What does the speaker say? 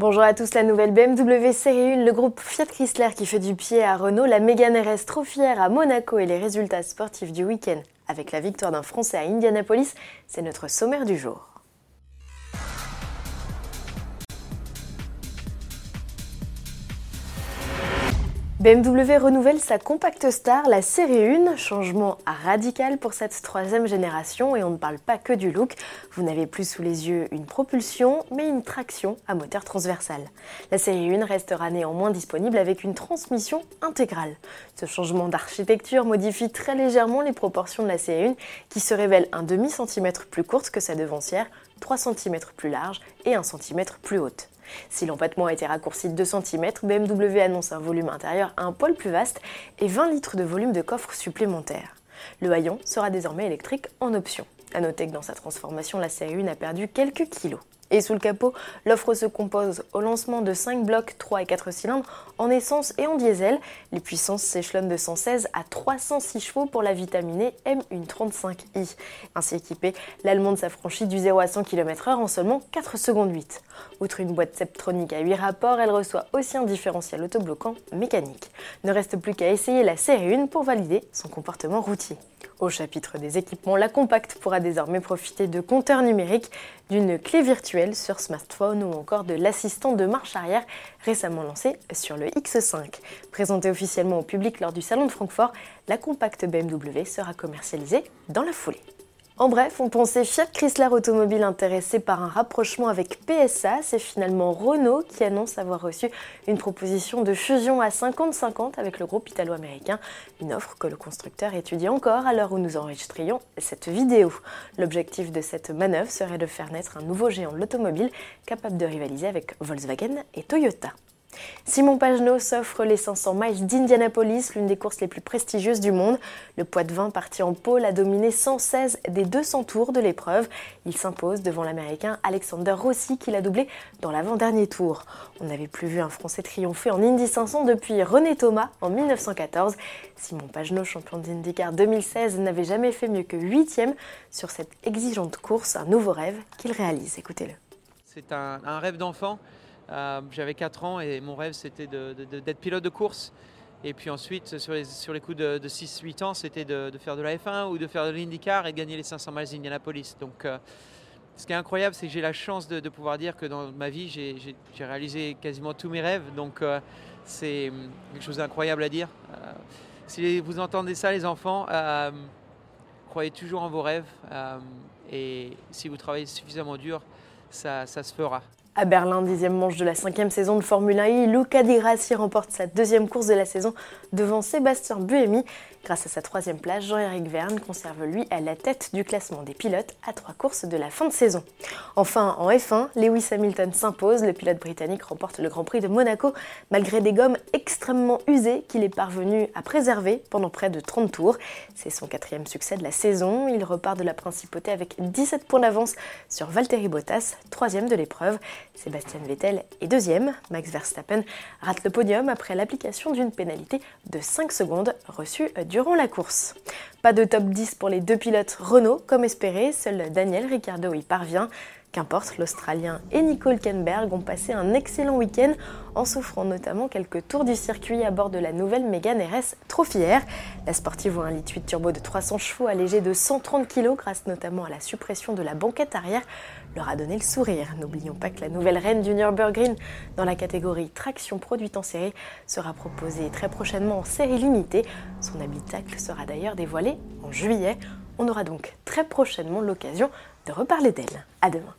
Bonjour à tous, la nouvelle BMW série 1, le groupe Fiat Chrysler qui fait du pied à Renault, la Mégane RS trop fière à Monaco et les résultats sportifs du week-end avec la victoire d'un Français à Indianapolis, c'est notre sommaire du jour. BMW renouvelle sa Compact Star, la série 1, changement radical pour cette troisième génération et on ne parle pas que du look. Vous n'avez plus sous les yeux une propulsion, mais une traction à moteur transversal. La série 1 restera néanmoins disponible avec une transmission intégrale. Ce changement d'architecture modifie très légèrement les proportions de la série 1 qui se révèle un demi-centimètre plus courte que sa devancière, 3 cm plus large et 1 cm plus haute. Si l'empattement a été raccourci de 2 cm, BMW annonce un volume intérieur un poil plus vaste et 20 litres de volume de coffre supplémentaire. Le haillon sera désormais électrique en option. A noter que dans sa transformation, la série 1 a perdu quelques kilos. Et sous le capot, l'offre se compose au lancement de 5 blocs 3 et 4 cylindres en essence et en diesel. Les puissances s'échelonnent de 116 à 306 chevaux pour la vitaminée M135i. Ainsi équipée, l'allemande s'affranchit du 0 à 100 km/h en seulement 4 secondes 8. Outre une boîte Septronic à 8 rapports, elle reçoit aussi un différentiel autobloquant mécanique. Ne reste plus qu'à essayer la série 1 pour valider son comportement routier. Au chapitre des équipements, la Compact pourra désormais profiter de compteurs numériques, d'une clé virtuelle sur smartphone ou encore de l'assistant de marche arrière récemment lancé sur le X5. Présentée officiellement au public lors du Salon de Francfort, la Compact BMW sera commercialisée dans la foulée. En bref, on pensait Fiat Chrysler Automobile intéressé par un rapprochement avec PSA. C'est finalement Renault qui annonce avoir reçu une proposition de fusion à 50-50 avec le groupe italo-américain. Une offre que le constructeur étudie encore à l'heure où nous enregistrions cette vidéo. L'objectif de cette manœuvre serait de faire naître un nouveau géant de l'automobile capable de rivaliser avec Volkswagen et Toyota. Simon Pagenaud s'offre les 500 miles d'Indianapolis, l'une des courses les plus prestigieuses du monde. Le poids de vin parti en pôle a dominé 116 des 200 tours de l'épreuve. Il s'impose devant l'Américain Alexander Rossi qui l'a doublé dans l'avant-dernier tour. On n'avait plus vu un Français triompher en Indy 500 depuis René Thomas en 1914. Simon Pagenaud, champion d'IndyCar 2016, n'avait jamais fait mieux que 8 sur cette exigeante course, un nouveau rêve qu'il réalise. Écoutez-le. C'est un rêve d'enfant. Euh, j'avais 4 ans et mon rêve c'était d'être pilote de course. Et puis ensuite, sur les, coups de, 6-8 ans, c'était de, faire de la F1 ou de faire de l'IndyCar et de gagner les 500 miles d'Indianapolis. Donc, euh, ce qui est incroyable, c'est que j'ai la chance de, pouvoir dire que dans ma vie, j'ai réalisé quasiment tous mes rêves. Donc, euh, c'est quelque chose d'incroyable à dire. si vous entendez ça, les enfants, croyez toujours en vos rêves. et si vous travaillez suffisamment dur, ça se fera. À Berlin, dixième manche de la cinquième saison de Formule 1 Luca Di Grassi remporte sa deuxième course de la saison devant Sébastien Buemi. Grâce à sa troisième place, Jean-Éric Verne conserve lui à la tête du classement des pilotes à trois courses de la fin de saison. Enfin, en F1, Lewis Hamilton s'impose. Le pilote britannique remporte le Grand Prix de Monaco malgré des gommes extrêmement usées qu'il est parvenu à préserver pendant près de 30 tours. C'est son quatrième succès de la saison. Il repart de la principauté avec 17 points d'avance sur Valtteri Bottas, troisième de l'épreuve. Sébastien Vettel est deuxième. Max Verstappen rate le podium après l'application d'une pénalité de 5 secondes reçue durant la course. Pas de top 10 pour les deux pilotes Renault comme espéré, seul Daniel Ricciardo y parvient. Qu'importe, l'Australien et Nicole Kenberg ont passé un excellent week-end en s'offrant notamment quelques tours du circuit à bord de la nouvelle Mégane RS Trophy La sportive voit un lit 8 turbo de 300 chevaux allégé de 130 kg grâce notamment à la suppression de la banquette arrière leur a donné le sourire. N'oublions pas que la nouvelle reine du Nürburgring dans la catégorie traction produite en série sera proposée très prochainement en série limitée. Son habitacle sera d'ailleurs dévoilé en juillet. On aura donc très prochainement l'occasion de reparler d'elle. À demain.